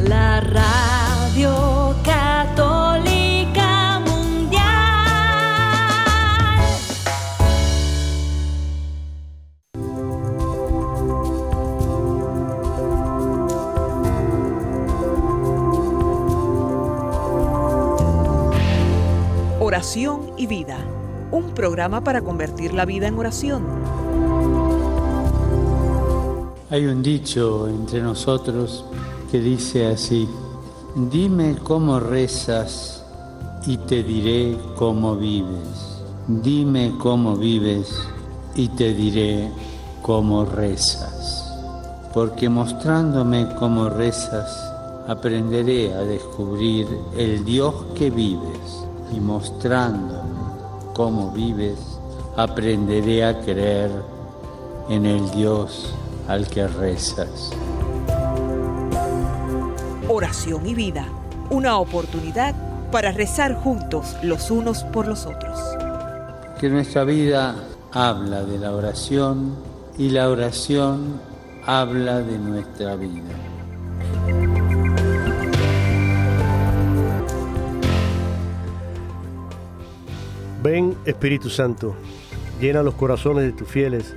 la radio católica mundial. Oración y vida, un programa para convertir la vida en oración hay un dicho entre nosotros que dice así, dime cómo rezas y te diré cómo vives. Dime cómo vives y te diré cómo rezas. Porque mostrándome cómo rezas, aprenderé a descubrir el Dios que vives. Y mostrándome cómo vives, aprenderé a creer en el Dios al que rezas. Oración y vida, una oportunidad para rezar juntos los unos por los otros. Que nuestra vida habla de la oración y la oración habla de nuestra vida. Ven Espíritu Santo, llena los corazones de tus fieles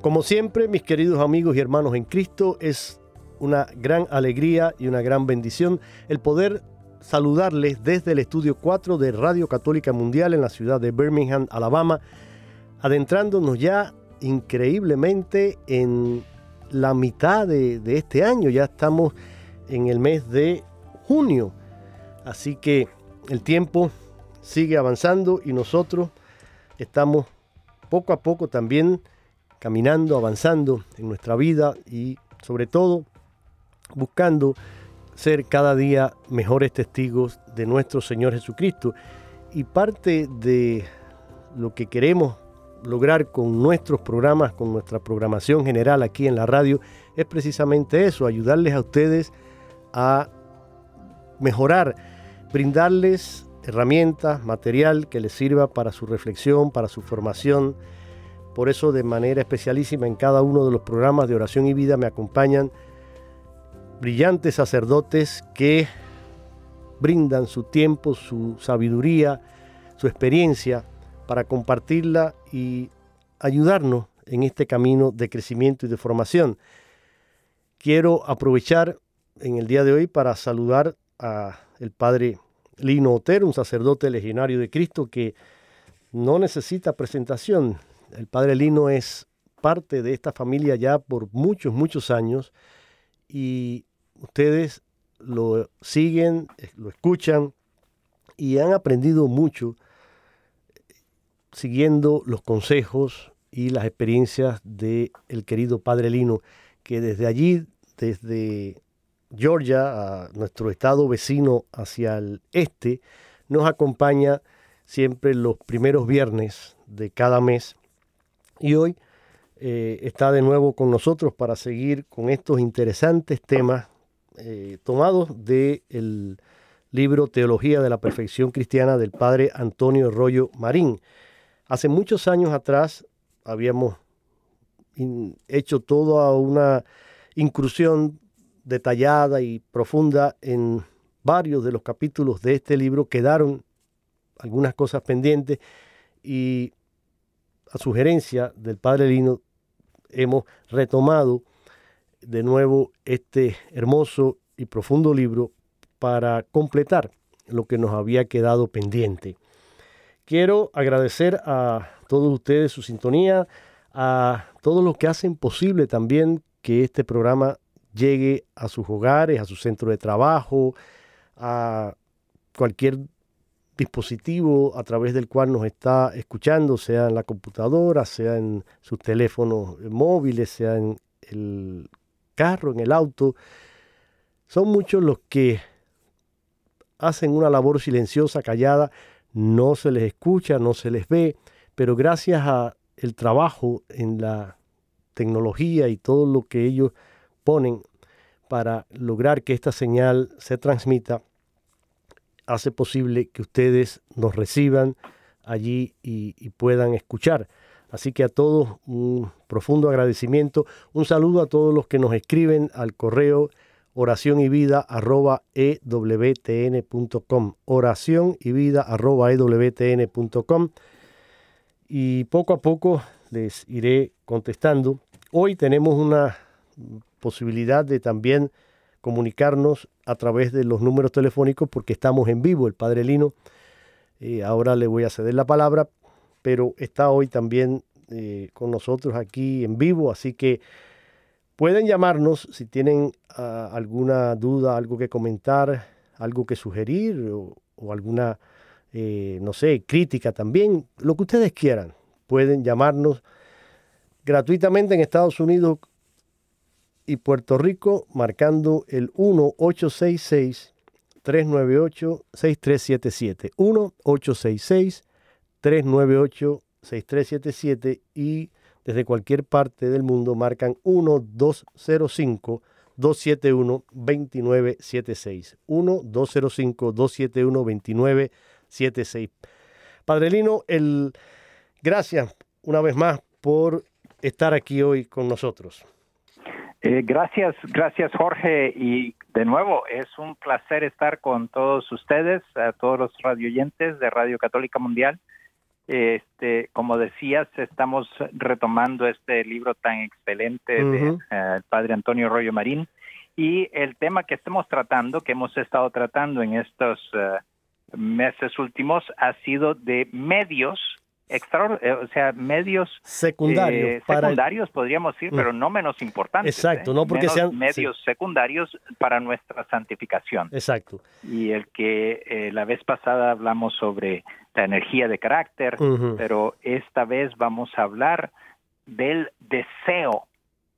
Como siempre, mis queridos amigos y hermanos en Cristo, es una gran alegría y una gran bendición el poder saludarles desde el estudio 4 de Radio Católica Mundial en la ciudad de Birmingham, Alabama, adentrándonos ya increíblemente en la mitad de, de este año, ya estamos en el mes de junio, así que el tiempo sigue avanzando y nosotros estamos poco a poco también caminando, avanzando en nuestra vida y sobre todo buscando ser cada día mejores testigos de nuestro Señor Jesucristo. Y parte de lo que queremos lograr con nuestros programas, con nuestra programación general aquí en la radio, es precisamente eso, ayudarles a ustedes a mejorar, brindarles herramientas, material que les sirva para su reflexión, para su formación, por eso de manera especialísima en cada uno de los programas de oración y vida me acompañan brillantes sacerdotes que brindan su tiempo, su sabiduría, su experiencia para compartirla y ayudarnos en este camino de crecimiento y de formación. Quiero aprovechar en el día de hoy para saludar a el padre Lino Otero, un sacerdote legionario de Cristo que no necesita presentación, el padre Lino es parte de esta familia ya por muchos, muchos años y ustedes lo siguen, lo escuchan y han aprendido mucho siguiendo los consejos y las experiencias del el querido padre Lino, que desde allí, desde Georgia, a nuestro estado vecino hacia el este, nos acompaña siempre los primeros viernes de cada mes y hoy eh, está de nuevo con nosotros para seguir con estos interesantes temas eh, tomados del libro Teología de la Perfección Cristiana del padre Antonio Rollo Marín. Hace muchos años atrás habíamos hecho toda una incursión detallada y profunda en varios de los capítulos de este libro. Quedaron algunas cosas pendientes y a sugerencia del padre Lino, hemos retomado de nuevo este hermoso y profundo libro para completar lo que nos había quedado pendiente. Quiero agradecer a todos ustedes su sintonía, a todos los que hacen posible también que este programa llegue a sus hogares, a su centro de trabajo, a cualquier dispositivo a través del cual nos está escuchando, sea en la computadora, sea en sus teléfonos móviles, sea en el carro, en el auto. Son muchos los que hacen una labor silenciosa, callada, no se les escucha, no se les ve, pero gracias a el trabajo en la tecnología y todo lo que ellos ponen para lograr que esta señal se transmita, hace posible que ustedes nos reciban allí y, puedan escuchar. Así que a todos un profundo agradecimiento, un saludo a todos los que nos escriben al correo oración y vida arroba ewtn.com ewtn.com y poco a poco les iré contestando. Hoy tenemos una posibilidad de también comunicarnos a través de los números telefónicos porque estamos en vivo. El Padre Lino, eh, ahora le voy a ceder la palabra, pero está hoy también eh, con nosotros aquí en vivo, así que pueden llamarnos si tienen ah, alguna duda, algo que comentar, algo que sugerir o, alguna, eh, no sé, crítica también, lo que ustedes quieran. Pueden llamarnos gratuitamente en Estados Unidos y Puerto Rico marcando el 1-866-398-6377. 1-866-398-6377 y desde cualquier parte del mundo marcan 1-205-271-2976. 1-205-271-2976. Padrelino, el... gracias una vez más por estar aquí hoy con nosotros. Eh, gracias, gracias Jorge y de nuevo es un placer estar con todos ustedes, a todos los radioyentes de Radio Católica Mundial. Este, como decías, estamos retomando este libro tan excelente del eh, padre Antonio Rollo Marín y el tema que estamos tratando, que hemos estado tratando en estos eh, meses últimos, ha sido de medios o sea, medios secundarios, eh, secundarios podríamos decir, pero no menos importantes. Exacto, ¿eh? no porque sean medios secundarios para nuestra santificación. Exacto. Y el que la vez pasada hablamos sobre la energía de carácter, pero esta vez vamos a hablar del deseo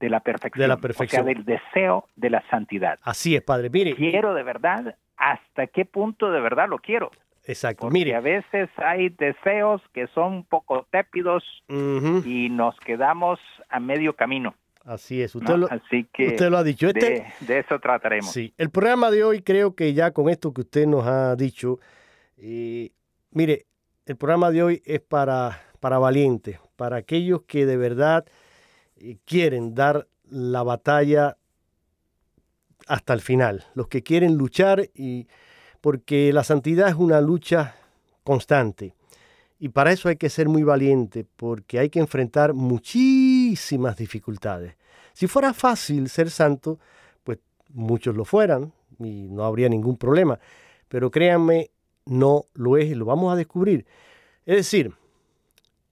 de la perfección, de la perfección. o sea, del deseo de la santidad. Así es, padre. Mire, quiero de verdad, hasta qué punto de verdad lo quiero. Exacto. Mire, a veces hay deseos que son un poco tépidos y nos quedamos a medio camino. Así es, usted, lo, Así que usted lo ha dicho. Este, de, eso trataremos. Sí, el programa de hoy creo que ya con esto que usted nos ha dicho, eh, mire, el programa de hoy es para, para valientes, para aquellos que de verdad eh, quieren dar la batalla hasta el final, los que quieren luchar y porque la santidad es una lucha constante. Y para eso hay que ser muy valiente, porque hay que enfrentar muchísimas dificultades. Si fuera fácil ser santo, pues muchos lo fueran y no habría ningún problema. Pero créanme, no lo es y lo vamos a descubrir. Es decir,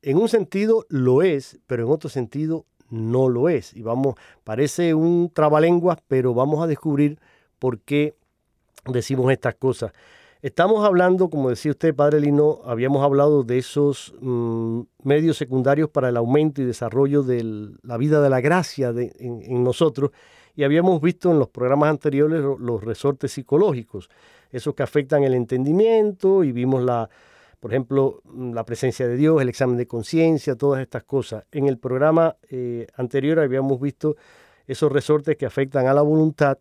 en un sentido lo es, pero en otro sentido no lo es. Y vamos, parece un trabalenguas, pero vamos a descubrir por qué decimos estas cosas. Estamos hablando, como decía usted, Padre Lino, habíamos hablado de esos mm, medios secundarios para el aumento y desarrollo de la vida de la gracia en, nosotros y habíamos visto en los programas anteriores los, resortes psicológicos, esos que afectan el entendimiento y vimos la, por ejemplo, mm, la presencia de Dios, el examen de conciencia, todas estas cosas. En el programa eh, anterior habíamos visto esos resortes que afectan a la voluntad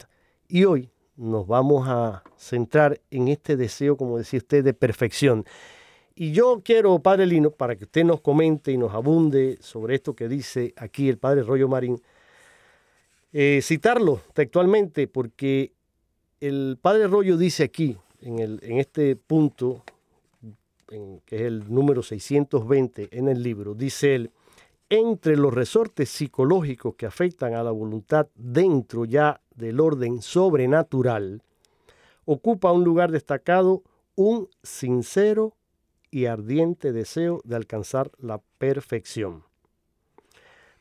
y hoy nos vamos a centrar en este deseo, como decía usted, de perfección. Y yo quiero, Padre Lino, para que usted nos comente y nos abunde sobre esto que dice aquí el Padre Rollo Marín, eh, citarlo textualmente, porque el Padre Rollo dice aquí, en, el, en este punto, que es el número 620 en el libro, dice él, entre los resortes psicológicos que afectan a la voluntad dentro ya del orden sobrenatural, ocupa un lugar destacado un sincero y ardiente deseo de alcanzar la perfección.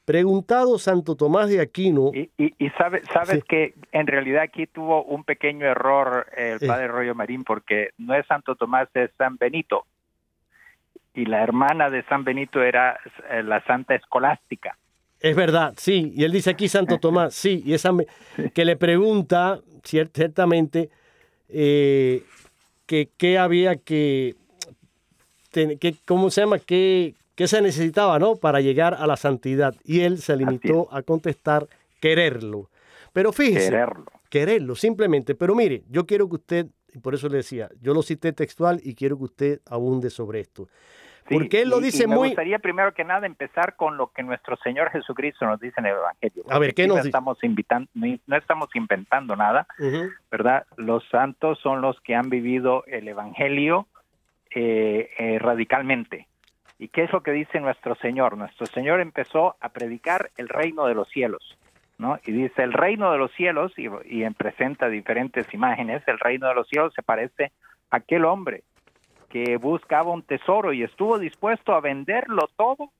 Preguntado Santo Tomás de Aquino. Y, y, y sabes, sabes que en realidad aquí tuvo un pequeño error el padre Rollo Marín, porque no es Santo Tomás, es San Benito. Y la hermana de San Benito era eh, la Santa Escolástica. Es verdad, sí. Y él dice aquí Santo Tomás, sí. Y esa que le pregunta, ciertamente, eh, que qué había que, que, ¿cómo se llama? ¿Qué, ¿Qué se necesitaba, no? Para llegar a la santidad. Y él se limitó a contestar quererlo. Pero fíjese. Quererlo. Quererlo, simplemente. Pero mire, yo quiero que usted, y por eso le decía, yo lo cité textual y quiero que usted abunde sobre esto. Porque él lo dice y me muy. Me gustaría primero que nada empezar con lo que nuestro Señor Jesucristo nos dice en el Evangelio. A ver, ¿qué nos no dice? Estamos invitando, no estamos inventando nada, uh -huh. ¿verdad? Los santos son los que han vivido el Evangelio eh, eh, radicalmente. ¿Y qué es lo que dice nuestro Señor? Nuestro Señor empezó a predicar el reino de los cielos, ¿no? Y dice, el reino de los cielos, y, y presenta diferentes imágenes, el reino de los cielos se parece a aquel hombre que buscaba un tesoro y estuvo dispuesto a venderlo todo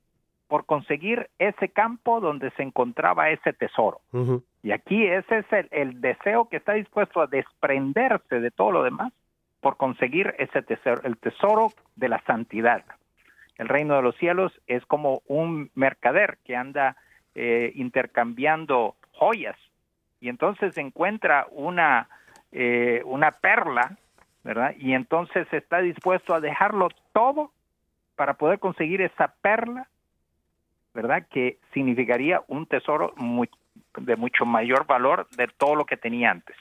por conseguir ese campo donde se encontraba ese tesoro. Uh -huh. Y aquí ese es el, el, deseo que está dispuesto a desprenderse de todo lo demás por conseguir ese tesoro, el tesoro de la santidad. El reino de los cielos es como un mercader que anda eh, intercambiando joyas y entonces encuentra una, eh, una perla, ¿verdad? Y entonces está dispuesto a dejarlo todo para poder conseguir esa perla, ¿verdad? Que significaría un tesoro de mucho mayor valor de todo lo que tenía antes.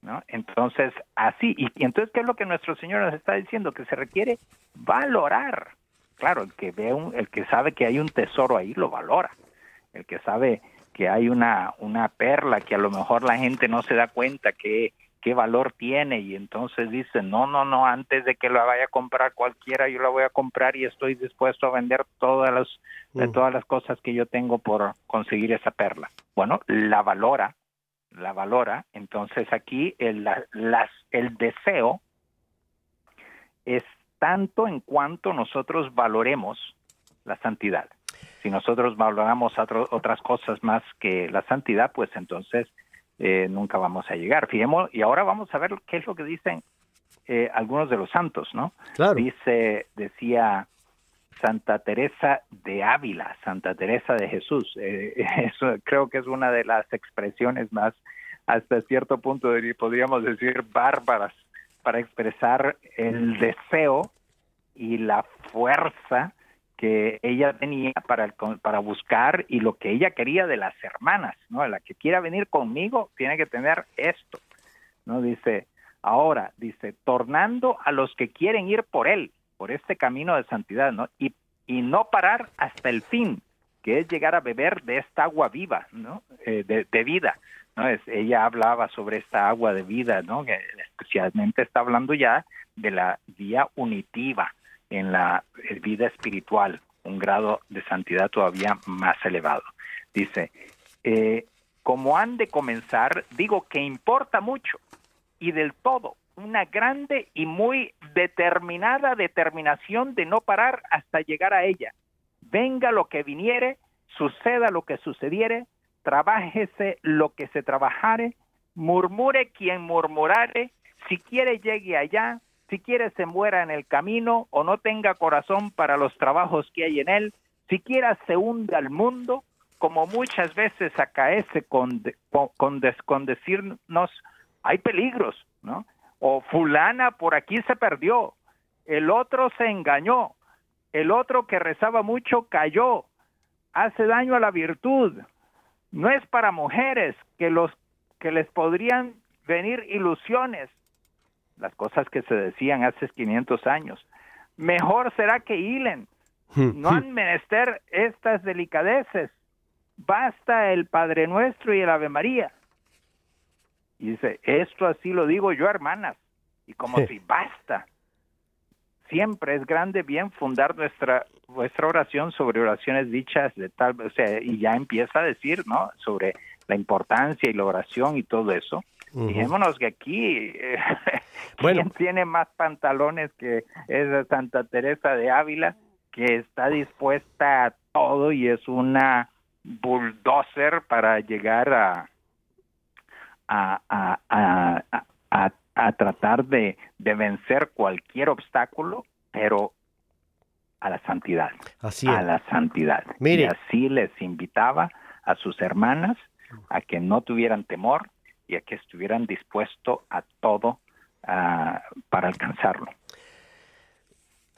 ¿No? Entonces, así, y, y entonces, ¿qué es lo que nuestro Señor nos está diciendo? Que se requiere valorar claro, el que ve un, el que sabe que hay un tesoro ahí lo valora. El que sabe que hay una una perla que a lo mejor la gente no se da cuenta que qué valor tiene y entonces dice, "No, no, no, antes de que la vaya a comprar cualquiera, yo la voy a comprar y estoy dispuesto a vender todas las uh. todas las cosas que yo tengo por conseguir esa perla." Bueno, la valora, la valora, entonces aquí el la, las el deseo es tanto en cuanto nosotros valoremos la santidad. Si nosotros valoramos otro, otras cosas más que la santidad, pues entonces eh, nunca vamos a llegar. Fijemos, y ahora vamos a ver qué es lo que dicen eh, algunos de los santos, ¿no? Claro. Dice, decía Santa Teresa de Ávila, Santa Teresa de Jesús. Eh, eso creo que es una de las expresiones más, hasta cierto punto podríamos decir, bárbaras para expresar el deseo y la fuerza que ella tenía para, para buscar y lo que ella quería de las hermanas, ¿no? La que quiera venir conmigo tiene que tener esto, ¿no? Dice, ahora, dice, tornando a los que quieren ir por él, por este camino de santidad, ¿no? Y, y no parar hasta el fin, que es llegar a beber de esta agua viva, ¿no? Eh, de, de vida, ¿no? Es, ella hablaba sobre esta agua de vida, ¿no? Que especialmente está hablando ya de la vía unitiva en la vida espiritual, un grado de santidad todavía más elevado. Dice, eh, como han de comenzar, digo que importa mucho y del todo una grande y muy determinada determinación de no parar hasta llegar a ella. Venga lo que viniere, suceda lo que sucediere, trabájese lo que se trabajare, murmure quien murmurare, si quiere llegue allá, si quiere se muera en el camino o no tenga corazón para los trabajos que hay en él, siquiera se hunde al mundo, como muchas veces acaece con decirnos, hay peligros, ¿no? O fulana por aquí se perdió, el otro se engañó, el otro que rezaba mucho cayó, hace daño a la virtud. No es para mujeres que los que les podrían venir ilusiones, las cosas que se decían hace 500 años. Mejor será que hilen. No han menester estas delicadeces. Basta el Padre Nuestro y el Ave María. Y dice, esto así lo digo yo, hermanas. Y como si basta. Siempre es grande bien fundar nuestra vuestra oración sobre oraciones dichas de tal, o sea, y ya empieza a decir, ¿no? Sobre la importancia y la oración y todo eso. Uh -huh. Que aquí eh, bueno. ¿quién tiene más pantalones que esa Santa Teresa de Ávila que está dispuesta a todo y es una bulldozer para llegar a, a, a, a, a tratar de, de, vencer cualquier obstáculo, pero a la santidad. Así A la santidad. Mire. Y así les invitaba a sus hermanas a que no tuvieran temor y a que estuvieran dispuestos a todo uh, para alcanzarlo.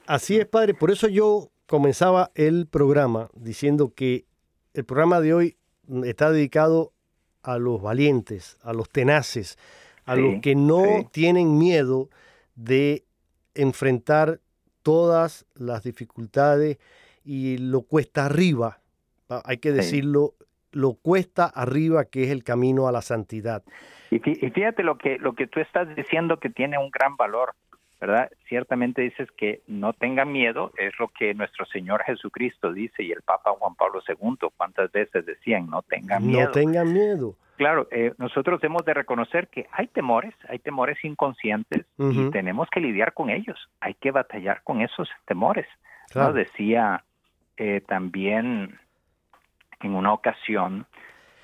Así es, padre. Por eso yo comenzaba el programa diciendo que el programa de hoy está dedicado a los valientes, a los tenaces, a Sí, los que no sí. tienen miedo de enfrentar todas las dificultades y lo cuesta arriba, hay que decirlo, lo cuesta arriba que es el camino a la santidad. Y fí- y fíjate lo que, lo que tú estás diciendo que tiene un gran valor, ¿verdad? Ciertamente dices que no tengan miedo, es lo que nuestro Señor Jesucristo dice y el Papa Juan Pablo II cuántas veces decían, no tengan miedo. No tengan miedo. Claro, eh, nosotros hemos de reconocer que hay temores, hay temores inconscientes y tenemos que lidiar con ellos, hay que batallar con esos temores. ¿no? Claro. Decía eh, también en una ocasión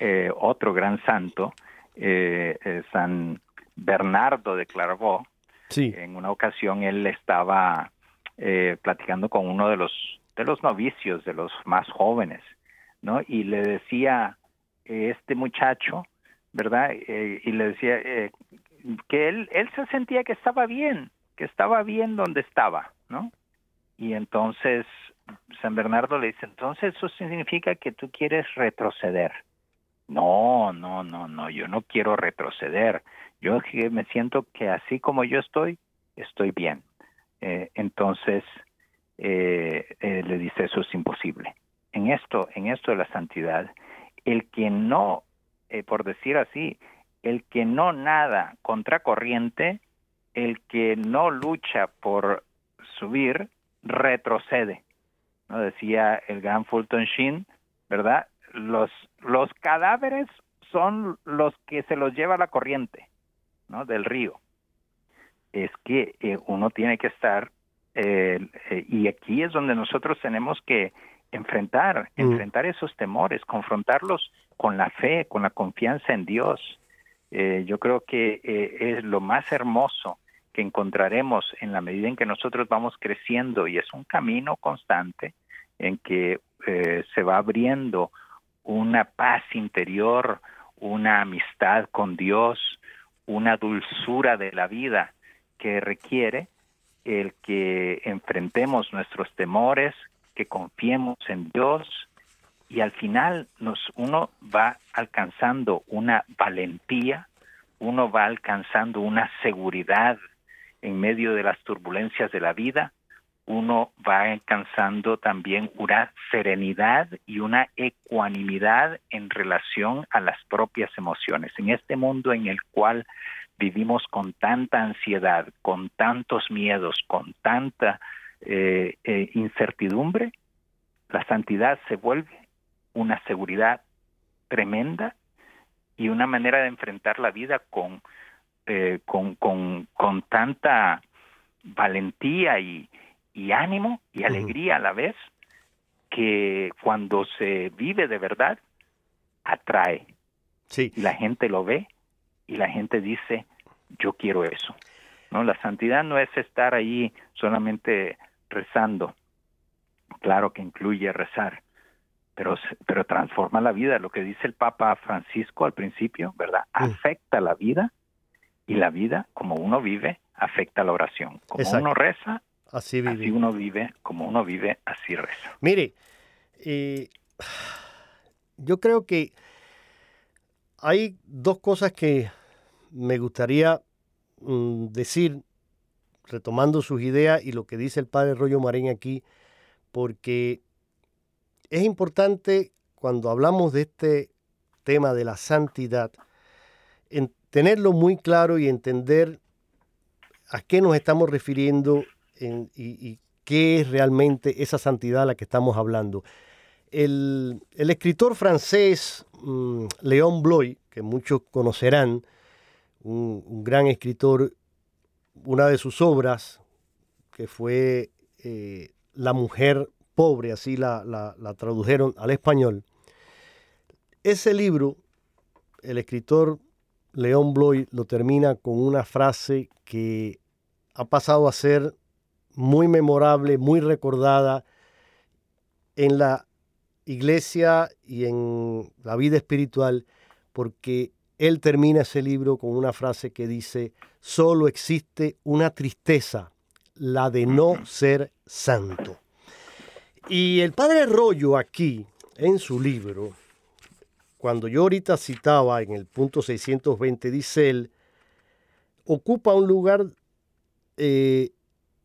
eh, otro gran santo, eh, eh, San Bernardo de Clairvaux, Sí, en una ocasión él estaba eh, platicando con uno de los de los novicios, de los más jóvenes, ¿no? Y le decía este muchacho, ¿verdad? Y le decía eh, que él él se sentía que estaba bien, que estaba bien donde estaba, ¿no? Y entonces San Bernardo le dice, entonces eso significa que tú quieres retroceder. No, no, no, no, yo no quiero retroceder. Yo me siento que así como yo estoy, estoy bien. Eh, entonces eh, eh, le dice eso es imposible. En esto, en esto de la santidad, el que no, por decir así, el que no nada contra corriente, el que no lucha por subir, retrocede. ¿No? Decía el gran Fulton Sheen, ¿verdad? Los, los cadáveres son los que se los lleva la corriente, ¿no? Del río. Es que eh, uno tiene que estar, eh, eh, y aquí es donde nosotros tenemos que enfrentar, Mm. enfrentar esos temores, confrontarlos con la fe, con la confianza en Dios. Yo creo que es lo más hermoso que encontraremos en la medida en que nosotros vamos creciendo y es un camino constante en que eh, se va abriendo una paz interior, una amistad con Dios, una dulzura de la vida que requiere el que enfrentemos nuestros temores, que confiemos en Dios y al final nos uno va alcanzando una valentía, uno va alcanzando una seguridad en medio de las turbulencias de la vida, uno va alcanzando también una serenidad y una ecuanimidad en relación a las propias emociones. En este mundo en el cual vivimos con tanta ansiedad, con tantos miedos, con tanta eh, eh, incertidumbre, la santidad se vuelve una seguridad tremenda y una manera de enfrentar la vida con, eh, con, con, con tanta valentía y, y ánimo y alegría a la vez que cuando se vive de verdad atrae. Sí. y la gente lo ve y la gente dice yo quiero eso no la santidad no es estar ahí solamente rezando. Claro que incluye rezar pero pero transforma la vida. Lo que dice el Papa Francisco al principio verdad afecta la vida y la vida como uno vive afecta la oración como Exacto. uno reza Así vive. así uno vive como uno vive así reza Mire, eh, yo creo que hay dos cosas que me gustaría mm, decir, retomando sus ideas y lo que dice el padre Rollo Marín aquí, porque es importante cuando hablamos de este tema de la santidad, en tenerlo muy claro y entender a qué nos estamos refiriendo en- y, qué es realmente esa santidad a la que estamos hablando. El, el escritor francés mm, Léon Bloy, que muchos conocerán, un, gran escritor, una de sus obras, que fue eh, La mujer pobre, así la- la tradujeron al español, ese libro, el escritor León Bloy lo termina con una frase que ha pasado a ser muy memorable, muy recordada en la iglesia y en la vida espiritual, porque él termina ese libro con una frase que dice, solo existe una tristeza, la de no ser santo. Y el padre Rollo aquí, en su libro, cuando yo ahorita citaba en el punto 620, dice él, ocupa un lugar eh,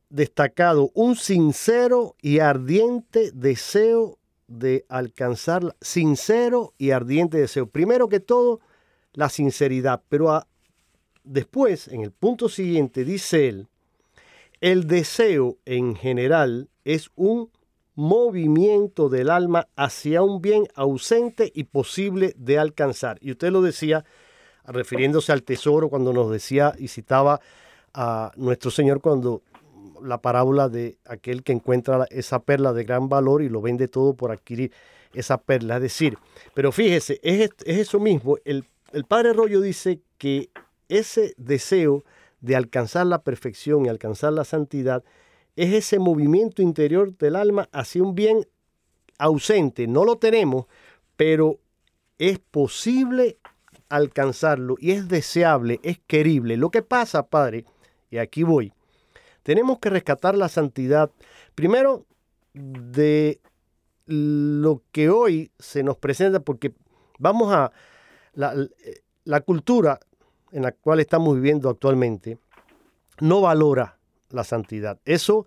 destacado, un sincero y ardiente deseo de alcanzar, sincero y ardiente deseo. Primero que todo, la sinceridad, pero después, en el punto siguiente, dice él, el deseo en general es un movimiento del alma hacia un bien ausente y posible de alcanzar. Y usted lo decía refiriéndose al tesoro cuando nos decía y citaba a nuestro Señor cuando la parábola de aquel que encuentra esa perla de gran valor y lo vende todo por adquirir esa perla. Es decir, pero fíjese, es, eso mismo. El, el padre Rollo dice que ese deseo de alcanzar la perfección y alcanzar la santidad es ese movimiento interior del alma hacia un bien ausente. No lo tenemos, pero es posible alcanzarlo y es deseable, es querible. Lo que pasa, Padre, y aquí voy, tenemos que rescatar la santidad, primero, de lo que hoy se nos presenta, porque vamos a la, la cultura en la cual estamos viviendo actualmente, no valora la santidad. Eso,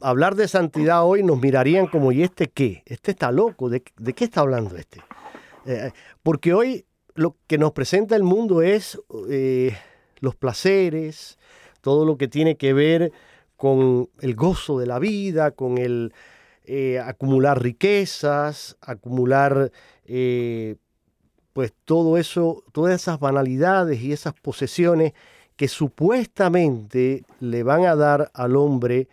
hablar de santidad hoy nos mirarían como, ¿y este qué? Este está loco, ¿de, qué está hablando este? Eh, porque hoy lo que nos presenta el mundo es eh, los placeres, todo lo que tiene que ver con el gozo de la vida, con el eh, acumular riquezas, acumular pues todo eso, todas esas banalidades y esas posesiones que supuestamente le van a dar al hombre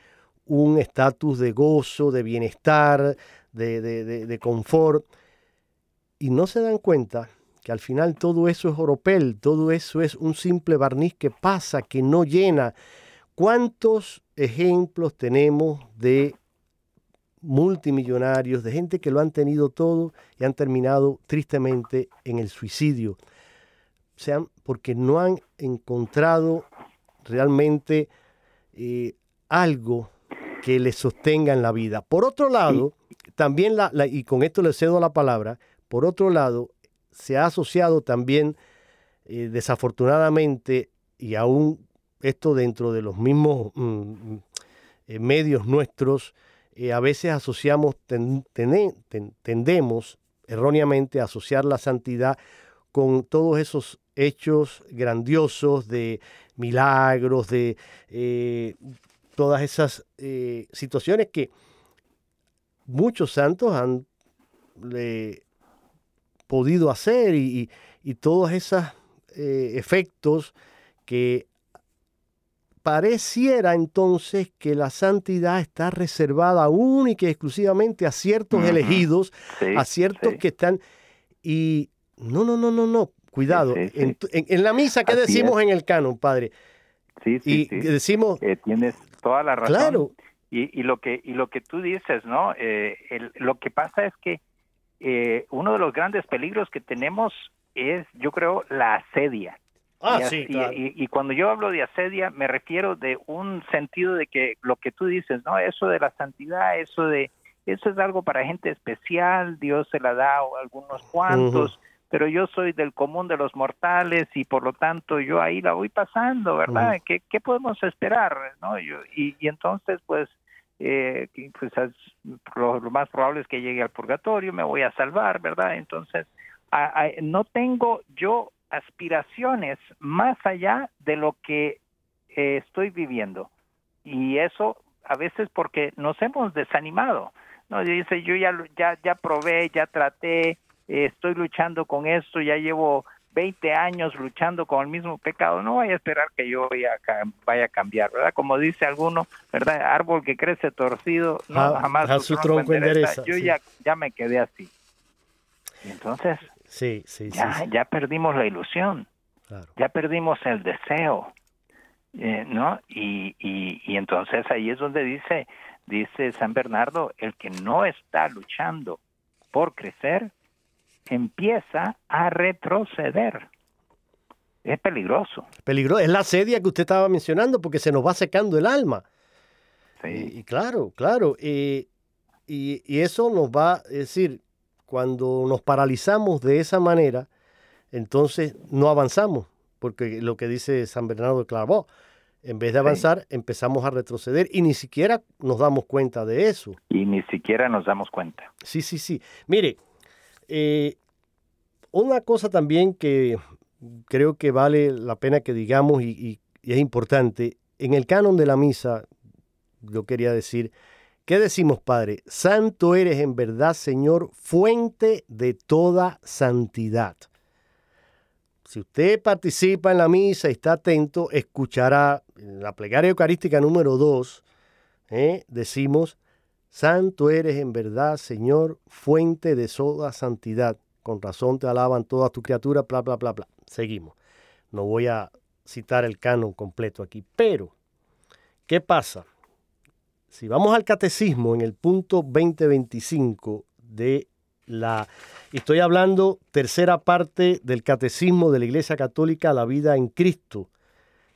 un estatus de gozo, de bienestar, de, de, confort, y no se dan cuenta que al final todo eso es oropel, todo eso es un simple barniz que pasa, que no llena. ¿Cuántos ejemplos tenemos de multimillonarios, de gente que lo han tenido todo y han terminado tristemente en el suicidio? sean porque no han encontrado realmente eh, algo que les sostenga en la vida. Por otro lado, también, la, y con esto le cedo la palabra, por otro lado, se ha asociado también, eh, desafortunadamente, y aún esto dentro de los mismos mm, mm, eh, medios nuestros, a veces asociamos, tendemos erróneamente a asociar la santidad con todos esos hechos grandiosos de milagros, de eh, todas esas eh, situaciones que muchos santos han podido hacer y, todos esos eh, efectos que pareciera entonces que la santidad está reservada única y exclusivamente a ciertos elegidos, a ciertos que están... Y no, no, no, no, no. Cuidado. En, la misa, ¿qué decimos en el canon, padre? Sí, sí, y decimos... tienes toda la razón. Claro. Y, y, lo que y lo que tú dices, ¿no? Eh, lo que pasa es que eh, uno de los grandes peligros que tenemos es, yo creo, la asedia. Ah, sí, y, y, cuando yo hablo de asedia, me refiero de un sentido de que lo que tú dices, ¿no? Eso de la santidad, eso de eso es algo para gente especial, Dios se la da a algunos cuantos pero yo soy del común de los mortales y por lo tanto yo ahí la voy pasando, ¿verdad? ¿Qué, ¿Qué, podemos esperar? ¿no? Yo, y, y, entonces, pues, eh, pues lo, más probable es que llegue al purgatorio, me voy a salvar, ¿verdad? Entonces, no tengo yo aspiraciones más allá de lo que eh, estoy viviendo. Y eso a veces porque nos hemos desanimado. ¿no? Dice, yo ya, ya, ya probé, ya traté, estoy luchando con esto, ya llevo 20 años luchando con el mismo pecado, no voy a esperar que yo vaya a, vaya a cambiar, ¿verdad? Como dice alguno, ¿verdad? Árbol que crece torcido, no, jamás su, tronco, endereza. Yo ya, ya me quedé así. Y entonces Sí, sí, sí. ya, sí, ya perdimos la ilusión, claro. ya perdimos el deseo, eh, ¿no? Y, y, y entonces ahí es donde dice, dice San Bernardo, el que no está luchando por crecer, empieza a retroceder. Es peligroso. Peligro, es la sedia que usted estaba mencionando porque se nos va secando el alma. Sí. Y, y claro, claro. eh, y, y eso nos va, es decir, cuando nos paralizamos de esa manera, entonces no avanzamos, porque lo que dice San Bernardo de Clairvaux, en vez de avanzar, empezamos a retroceder y ni siquiera nos damos cuenta de eso. Y ni siquiera nos damos cuenta. Sí, sí, sí. Mire, eh, una cosa también que creo que vale la pena que digamos y, es importante, en el canon de la misa, yo quería decir, ¿qué decimos, Padre? Santo eres en verdad, Señor, fuente de toda santidad. Si usted participa en la misa y está atento, escuchará en la plegaria eucarística número 2, decimos, Santo eres en verdad, Señor, fuente de toda santidad. Con razón te alaban todas tus criaturas, bla, bla, bla, bla. Seguimos. No voy a citar el canon completo aquí. Pero, ¿qué pasa? Si vamos al catecismo en el punto 2025 de la... Estoy hablando tercera parte del catecismo de la Iglesia Católica, la vida en Cristo.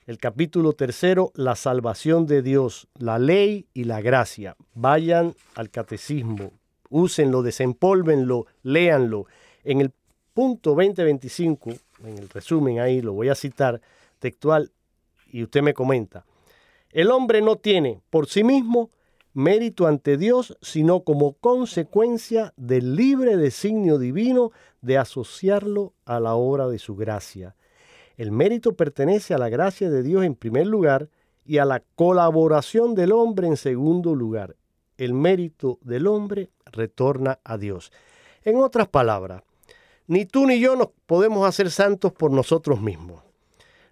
El capítulo tercero, la salvación de Dios, la ley y la gracia. Vayan al catecismo, úsenlo, desempólvenlo, léanlo. En el punto 2025, en el resumen ahí lo voy a citar textual y usted me comenta. El hombre no tiene por sí mismo mérito ante Dios, sino como consecuencia del libre designio divino de asociarlo a la obra de su gracia. El mérito pertenece a la gracia de Dios en primer lugar y a la colaboración del hombre en segundo lugar. El mérito del hombre retorna a Dios. En otras palabras, ni tú ni yo nos podemos hacer santos por nosotros mismos.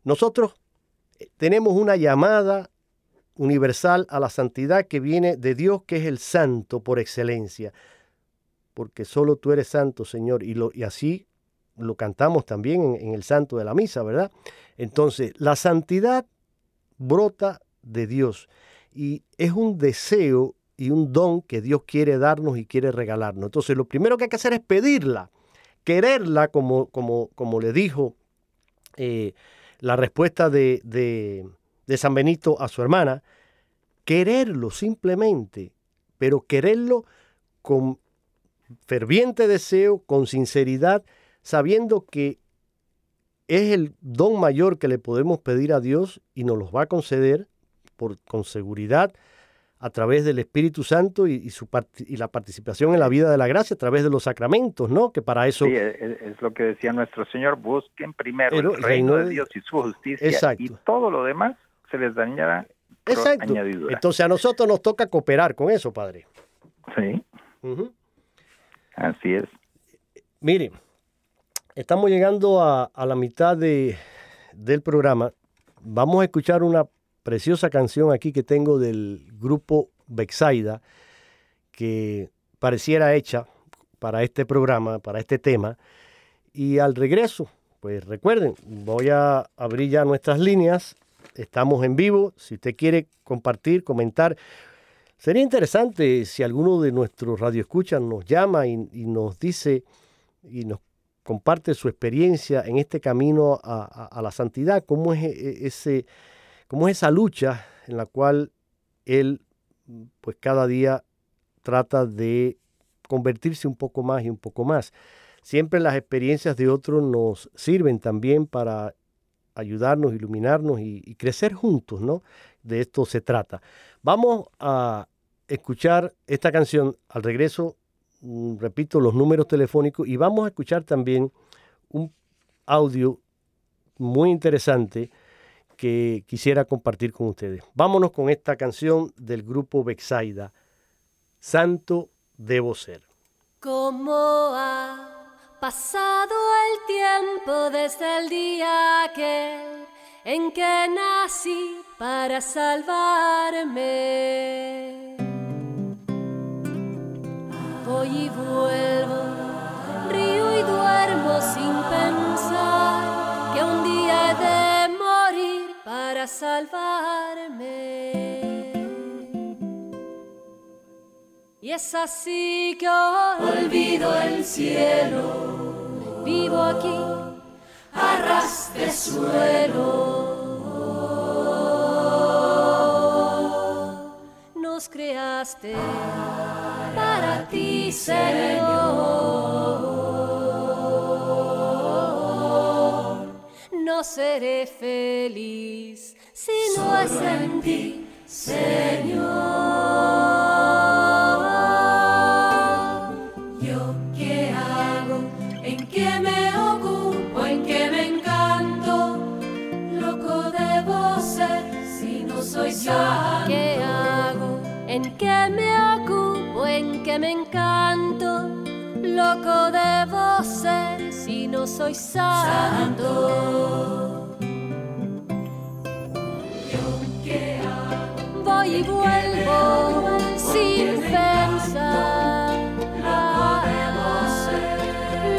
Nosotros eh, tenemos una llamada universal a la santidad que viene de Dios, que es el santo por excelencia. Porque solo tú eres santo, Señor. Y, y así lo cantamos también en, el santo de la misa, ¿verdad? Entonces, la santidad brota de Dios y es un deseo y un don que Dios quiere darnos y quiere regalarnos. Entonces, lo primero que hay que hacer es pedirla, quererla, como, como, como le dijo eh, la respuesta de, de, de San Benito a su hermana, quererlo simplemente, pero quererlo con ferviente deseo, con sinceridad, sabiendo que es el don mayor que le podemos pedir a Dios y nos los va a conceder por, con seguridad a través del Espíritu Santo y, y su y la participación en la vida de la gracia a través de los sacramentos, ¿no? Que para eso Sí, es, es lo que decía nuestro Señor, busquen primero el reino de Dios y su justicia Exacto. y todo lo demás se les dañará Exacto. añadidura. Entonces a nosotros nos toca cooperar con eso, Padre. Sí, así es. Mire, estamos llegando a, la mitad de, del programa. Vamos a escuchar una preciosa canción aquí que tengo del grupo Bexaida, que pareciera hecha para este programa, para este tema. Y al regreso, pues recuerden, voy a abrir ya nuestras líneas. Estamos en vivo. Si usted quiere compartir, comentar, sería interesante si alguno de nuestros radioescuchas nos llama y, y nos dice y nos comparte su experiencia en este camino a, la santidad, cómo es e- ese, cómo es esa lucha en la cual él, pues cada día trata de convertirse un poco más y un poco más. Siempre las experiencias de otros nos sirven también para ayudarnos, iluminarnos y, y crecer juntos, ¿no? De esto se trata. Vamos a escuchar esta canción al regreso repito, los números telefónicos y vamos a escuchar también un audio muy interesante que quisiera compartir con ustedes. Vámonos con esta canción del grupo Bexaida, Santo debo ser. ¿Cómo ha pasado el tiempo desde el día en que nací para salvarme? y vuelvo, río y duermo sin pensar que un día he de morir para salvarme. Y es así que olvido el cielo, vivo aquí, arras suelo. Nos creaste para ti, Señor. No seré feliz si no es en ti, Señor. Yo qué hago, en qué me ocupo, en qué me encanto. Loco debo ser si no soy santo. ¿Qué hago? ¿En qué me qué me encanto? Loco debo ser si no soy santo. Voy y vuelvo sin pensar.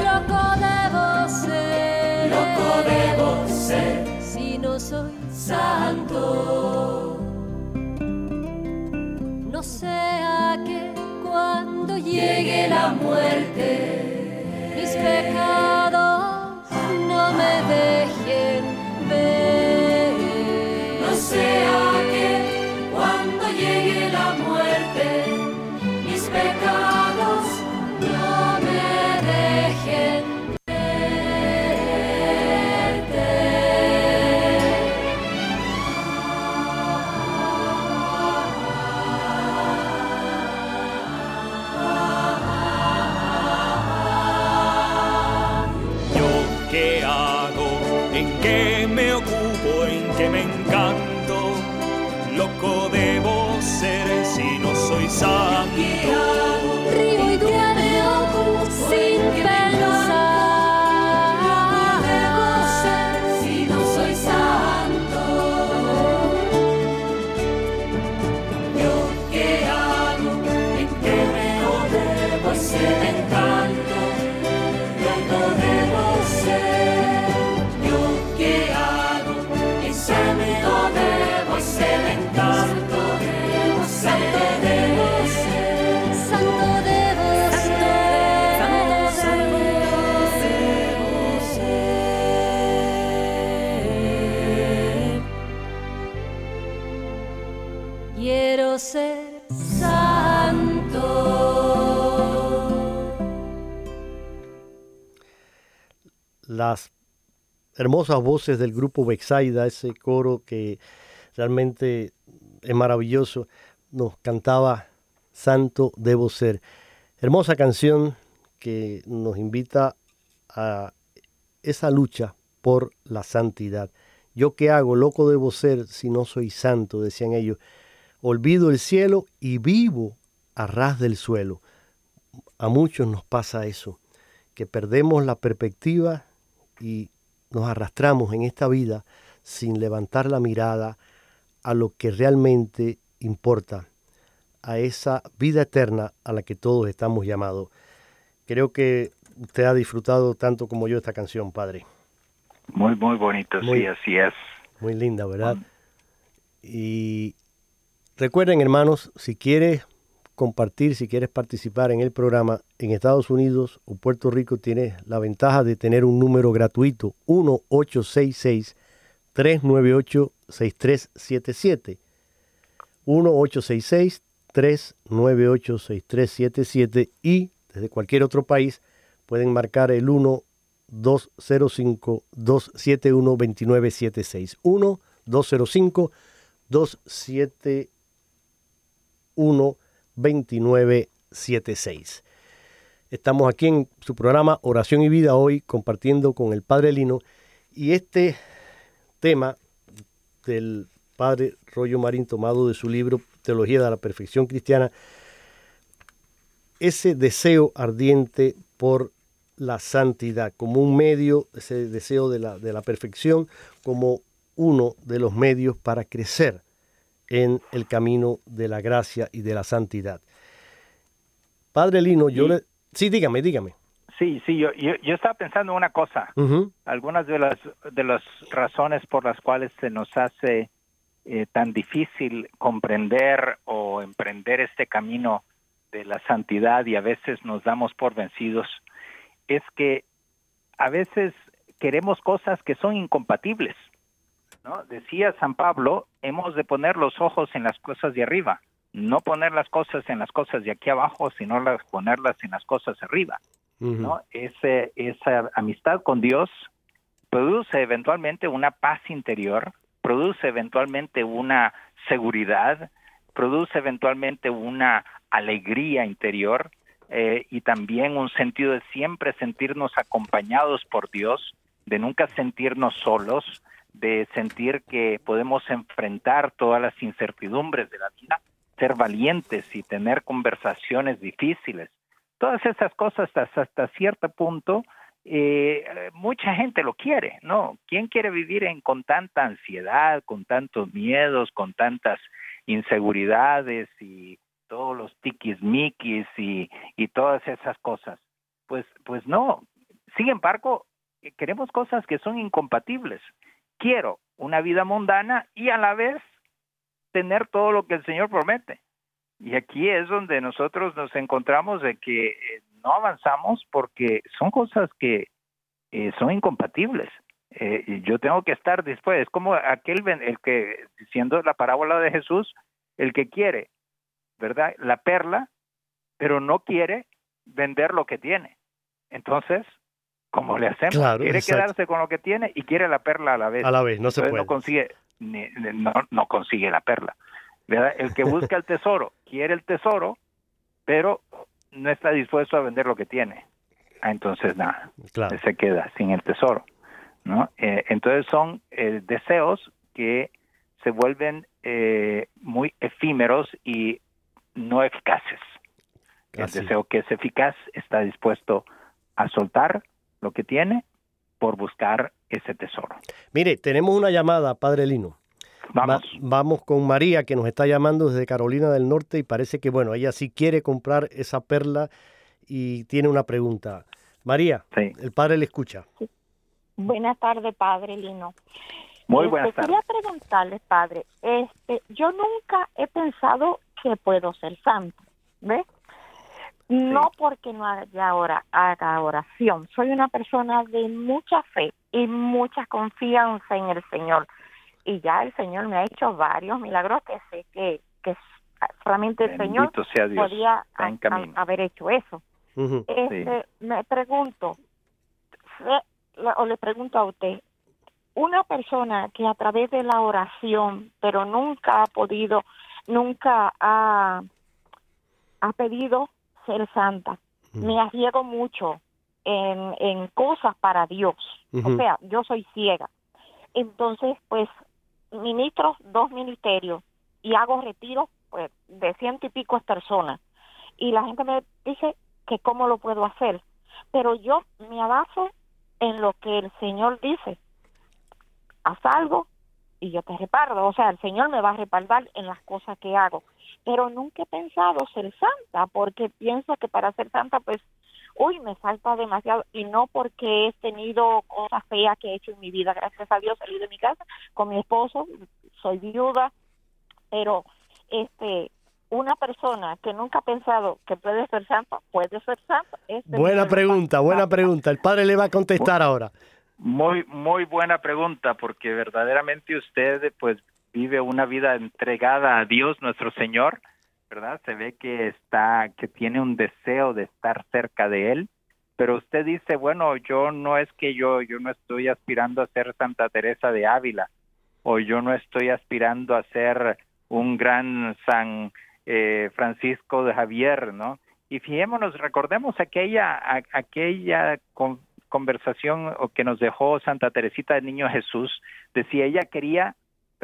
Loco debo ser. Loco debo ser. Si no soy santo. No sea que llegue la muerte, hermosas voces del grupo Bexaida, ese coro que realmente es maravilloso, nos cantaba Santo debo ser. Hermosa canción que nos invita a esa lucha por la santidad. Yo qué hago, loco debo ser si no soy santo, decían ellos. Olvido el cielo y vivo a ras del suelo. A muchos nos pasa eso, que perdemos la perspectiva y nos arrastramos en esta vida sin levantar la mirada a lo que realmente importa, a esa vida eterna a la que todos estamos llamados. Creo que usted ha disfrutado tanto como yo esta canción, Padre. Muy, muy bonito, Muy- sí, así es. Muy linda, ¿verdad? Y recuerden, hermanos, si quieres compartir, si quieres participar en el programa en Estados Unidos o Puerto Rico, tienes la ventaja de tener un número gratuito, 1-866-398-6377. 1-866-398-6377 y desde cualquier otro país pueden marcar el 1-205-271-2976. 1-205-271-2976. Estamos aquí en su programa Oración y Vida hoy compartiendo con el Padre Lino y este tema del Padre Rollo Marín tomado de su libro Teología de la Perfección Cristiana, ese deseo ardiente por la santidad como un medio, ese deseo de la, de la perfección como uno de los medios para crecer en el camino de la gracia y de la santidad. Padre Lino, yo Sí. le... Sí, dígame, dígame. Sí, sí, yo, yo, yo estaba pensando una cosa. Algunas de las, de las razones por las cuales se nos hace eh, tan difícil comprender o emprender este camino de la santidad y a veces nos damos por vencidos es que a veces queremos cosas que son incompatibles. ¿No? Decía San Pablo, hemos de poner los ojos en las cosas de arriba, no poner las cosas en las cosas de aquí abajo, sino las, ponerlas en las cosas arriba. ¿no? Ese, esa amistad con Dios produce eventualmente una paz interior, produce eventualmente una seguridad, produce eventualmente una alegría interior eh, y también un sentido de siempre sentirnos acompañados por Dios, de nunca sentirnos solos, de sentir que podemos enfrentar todas las incertidumbres de la vida, ser valientes y tener conversaciones difíciles. Todas esas cosas hasta, hasta cierto punto eh, mucha gente lo quiere, ¿no? ¿Quién quiere vivir en, con tanta ansiedad, con tantos miedos, con tantas inseguridades y todos los tiquismiquis y, y todas esas cosas? Pues, pues no. Sin embargo, queremos cosas que son incompatibles. Quiero una vida mundana y a la vez tener todo lo que el Señor promete. Y aquí es donde nosotros nos encontramos de que eh, no avanzamos porque son cosas que eh, son incompatibles. Eh, yo tengo que estar dispuesto, es como aquel el que, diciendo la parábola de Jesús, el que quiere, ¿verdad? La perla, pero no quiere vender lo que tiene. Entonces, ¿cómo le hacemos? quiere quedarse con lo que tiene y quiere la perla a la vez. A la vez, no se puede. No consigue, no, no consigue la perla. ¿verdad? El que busca el tesoro quiere el tesoro, pero no está dispuesto a vender lo que tiene. Ah, entonces nada, se queda sin el tesoro. ¿no? Eh, entonces son eh, deseos que se vuelven eh, muy efímeros y no eficaces. El deseo que es eficaz está dispuesto a soltar lo que tiene por buscar ese tesoro. Mire, tenemos una llamada, Padre Lino. Vamos. vamos con María, que nos está llamando desde Carolina del Norte y parece que, bueno, ella sí quiere comprar esa perla y tiene una pregunta. María, el padre le escucha. Buenas tardes, padre Lino. Muy buenas este, tardes. Quería preguntarle, padre, este, yo nunca he pensado que puedo ser santo, ¿ves? No porque no haya ahora haga oración. Soy una persona de mucha fe y mucha confianza en el Señor. Y ya el Señor me ha hecho varios milagros que sé que, que solamente el Señor podía haber hecho eso. este, Me pregunto, o le pregunto a usted, una persona que a través de la oración, pero nunca ha podido, nunca ha, ha pedido ser santa, me arriesgo mucho en, en cosas para Dios. O sea, yo soy ciega. Entonces, pues ministros, dos ministerios y hago retiro pues, de ciento y pico personas. Y la gente me dice que cómo lo puedo hacer. Pero yo me abaso en lo que el Señor dice. Haz algo y yo te repardo. O sea, el Señor me va a respaldar en las cosas que hago. Pero nunca he pensado ser santa porque pienso que para ser santa pues uy, me falta demasiado y no porque he tenido cosas feas que he hecho en mi vida, gracias a Dios salí de mi casa con mi esposo, soy viuda, pero este una persona que nunca ha pensado que puede ser santo, puede ser santo. buena pregunta, buena pregunta. El padre le va a contestar ahora. Muy, muy buena pregunta, porque verdaderamente usted pues vive una vida entregada a Dios nuestro Señor ¿verdad? Se ve que está, que tiene un deseo de estar cerca de él, pero usted dice, bueno, yo no es que yo, yo no estoy aspirando a ser Santa Teresa de Ávila, o yo no estoy aspirando a ser un gran San eh, Francisco de Javier, ¿no? Y fijémonos, recordemos aquella, aquella conversación que nos dejó Santa Teresita del Niño Jesús, decía ella quería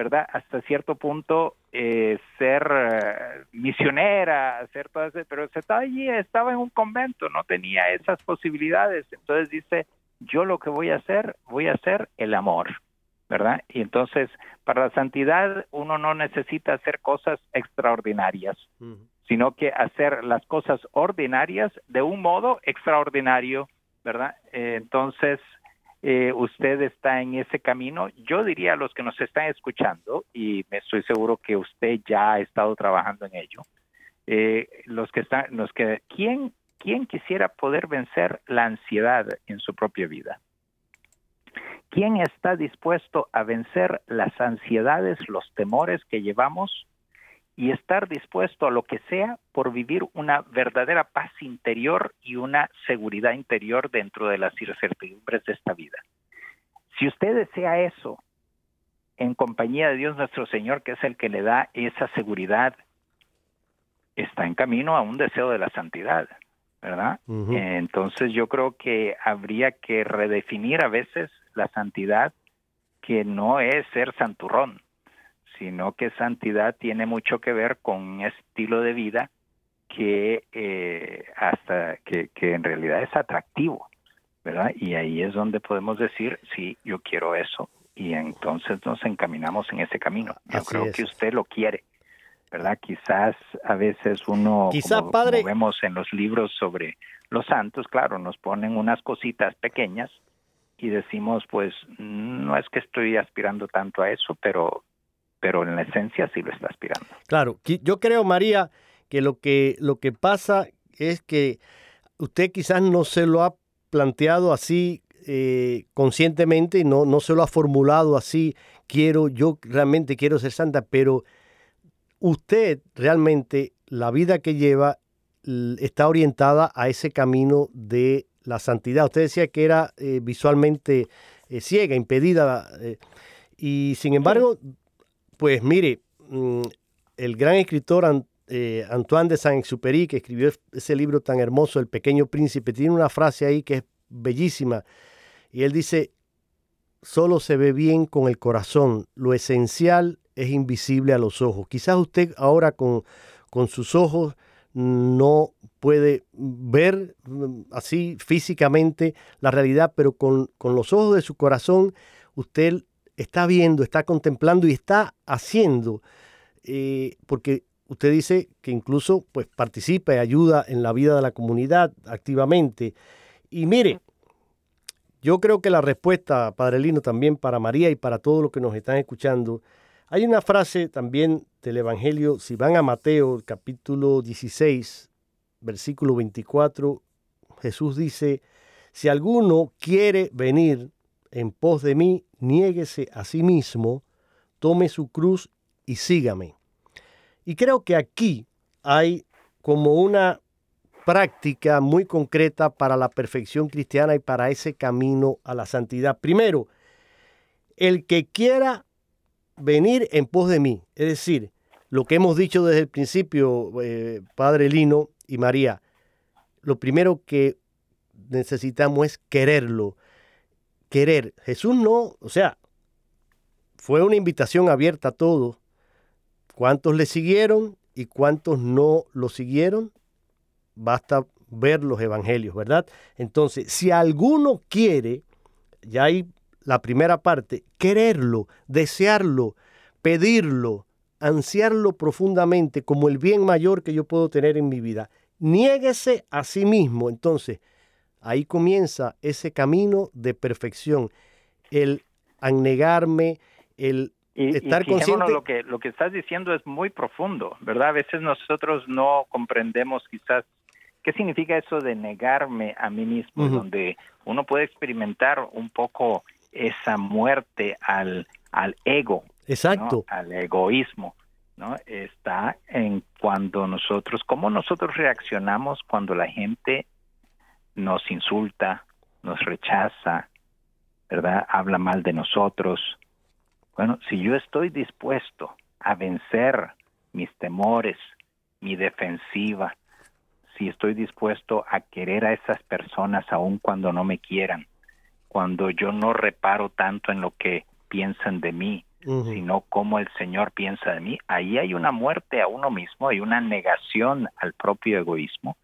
¿verdad? Hasta cierto punto eh, ser eh, misionera, hacer todo eso, pero se estaba allí, estaba en un convento, no tenía esas posibilidades. Entonces dice, yo lo que voy a hacer, voy a hacer el amor, ¿verdad? Y entonces, para la santidad uno no necesita hacer cosas extraordinarias, sino que hacer las cosas ordinarias de un modo extraordinario, ¿verdad? Eh, entonces, eh, usted está en ese camino. Yo diría a los que nos están escuchando, y me estoy seguro que usted ya ha estado trabajando en ello, eh, los que están, los que, ¿quién, ¿quién quisiera poder vencer la ansiedad en su propia vida? ¿Quién está dispuesto a vencer las ansiedades, los temores que llevamos y estar dispuesto a lo que sea por vivir una verdadera paz interior y una seguridad interior dentro de las incertidumbres de esta vida. Si usted desea eso en compañía de Dios nuestro Señor, que es el que le da esa seguridad, está en camino a un deseo de la santidad, ¿verdad? Entonces yo creo que habría que redefinir a veces la santidad, que no es ser santurrón, sino que santidad tiene mucho que ver con un estilo de vida que eh, hasta que, en realidad es atractivo, ¿verdad? Y ahí es donde podemos decir, sí, yo quiero eso, y entonces nos encaminamos en ese camino. Yo creo que usted lo quiere, ¿verdad? Quizás a veces uno, Quizás, padre... vemos en los libros sobre los santos, claro, nos ponen unas cositas pequeñas y decimos, pues, no es que estoy aspirando tanto a eso, pero pero en la esencia sí lo está aspirando. Claro, yo creo, María, que lo que, lo que pasa es que usted quizás no se lo ha planteado así eh, conscientemente y no, no se lo ha formulado así, quiero, yo realmente quiero ser santa, pero usted realmente, la vida que lleva está orientada a ese camino de la santidad. Usted decía que era eh, visualmente eh, ciega, impedida, y sin embargo, pues mire, mm, el gran escritor eh, Antoine de Saint-Exupéry, que escribió ese libro tan hermoso, El Pequeño Príncipe, tiene una frase ahí que es bellísima. Y él dice, solo se ve bien con el corazón, lo esencial es invisible a los ojos. Quizás usted ahora con, con sus ojos no puede ver mm, así físicamente la realidad, pero con, con los ojos de su corazón usted está viendo, está contemplando y está haciendo, eh, porque usted dice que incluso pues, participa y ayuda en la vida de la comunidad activamente. Y mire, yo creo que la respuesta, Padre Lino, también para María y para todos los que nos están escuchando, hay una frase también del Evangelio, si van a Mateo capítulo 16, versículo 24, Jesús dice, si alguno quiere venir en pos de mí, niéguese a sí mismo, tome su cruz y sígame. Y creo que aquí hay como una práctica muy concreta para la perfección cristiana y para ese camino a la santidad. Primero, el que quiera venir en pos de mí, es decir, lo que hemos dicho desde el principio, eh, Padre Lino y María, lo primero que necesitamos es quererlo, querer. Jesús no, o sea, fue una invitación abierta a todos. ¿Cuántos le siguieron y cuántos no lo siguieron? Basta ver los evangelios, ¿verdad? Entonces, si alguno quiere, ya hay la primera parte, quererlo, desearlo, pedirlo, ansiarlo profundamente como el bien mayor que yo puedo tener en mi vida, niéguese a sí mismo. Entonces, Ahí comienza ese camino de perfección, el anegarme, el estar consciente. Lo que, lo que estás diciendo es muy profundo, ¿verdad? A veces nosotros no comprendemos quizás qué significa eso de negarme a mí mismo, donde uno puede experimentar un poco esa muerte al, al ego, Exacto. al egoísmo. ¿no? Está en cuando nosotros, cómo nosotros reaccionamos cuando la gente nos insulta, nos rechaza, ¿verdad? Habla mal de nosotros. Bueno, si yo estoy dispuesto a vencer mis temores, mi defensiva, si estoy dispuesto a querer a esas personas aun cuando no me quieran, cuando yo no reparo tanto en lo que piensan de mí, sino cómo el Señor piensa de mí, ahí hay una muerte a uno mismo, hay una negación al propio egoísmo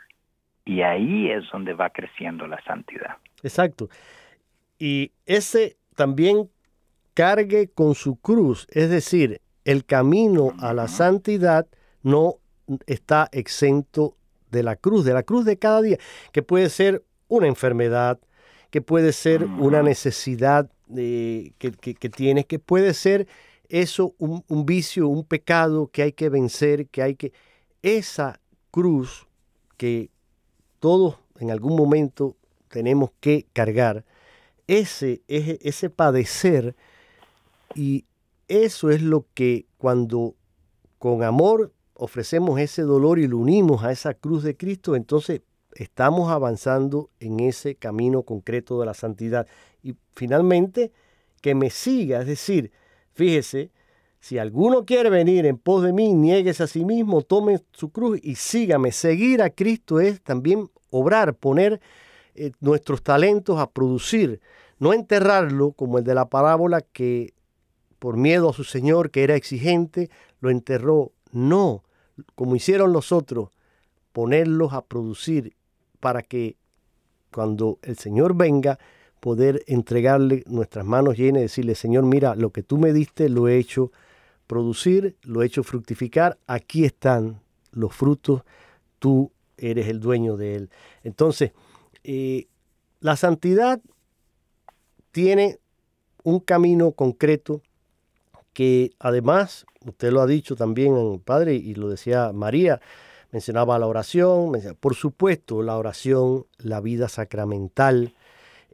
y ahí es donde va creciendo la santidad. Exacto. Y ese también cargue con su cruz, es decir, el camino a la santidad no está exento de la cruz, de la cruz de cada día, que puede ser una enfermedad, que puede ser una necesidad que, que, tienes, que puede ser eso un, un, vicio, un pecado que hay que vencer, que hay que... Esa cruz que todos en algún momento tenemos que cargar, ese, ese, ese padecer, y eso es lo que cuando con amor ofrecemos ese dolor y lo unimos a esa cruz de Cristo, entonces estamos avanzando en ese camino concreto de la santidad. Y finalmente, que me siga, es decir, fíjese, si alguno quiere venir en pos de mí, niegues a sí mismo, tome su cruz y sígame. Seguir a Cristo es también obrar, poner eh, nuestros talentos a producir, no enterrarlo como el de la parábola que por miedo a su Señor, que era exigente, lo enterró. No, como hicieron los otros, ponerlos a producir para que cuando el Señor venga, poder entregarle nuestras manos llenas y decirle, Señor, mira, lo que tú me diste lo he hecho producir, lo he hecho fructificar, aquí están los frutos, tú eres el dueño de él. Entonces, eh, la santidad tiene un camino concreto que además, usted lo ha dicho también, Padre, y lo decía María, mencionaba la oración, por supuesto, la oración, la vida sacramental,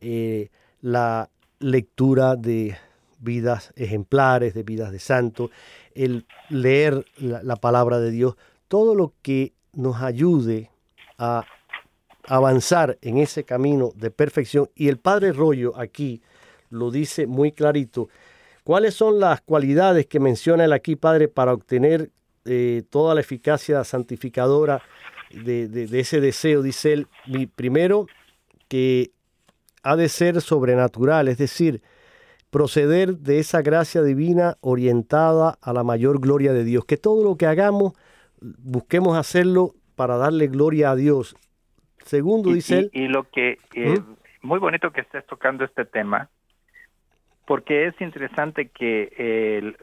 eh, la lectura de vidas ejemplares, de vidas de santos, el leer la, palabra de Dios, todo lo que nos ayude a avanzar en ese camino de perfección. Y el Padre Rollo aquí lo dice muy clarito. ¿Cuáles son las cualidades que menciona él aquí, Padre, para obtener eh, toda la eficacia santificadora de, de, ese deseo? Dice él, primero, que ha de ser sobrenatural, es decir, proceder de esa gracia divina orientada a la mayor gloria de Dios. Que todo lo que hagamos, busquemos hacerlo para darle gloria a Dios. Segundo, dice él. Y lo que, eh, ¿Mm? muy bonito que estés tocando este tema, porque es interesante que el,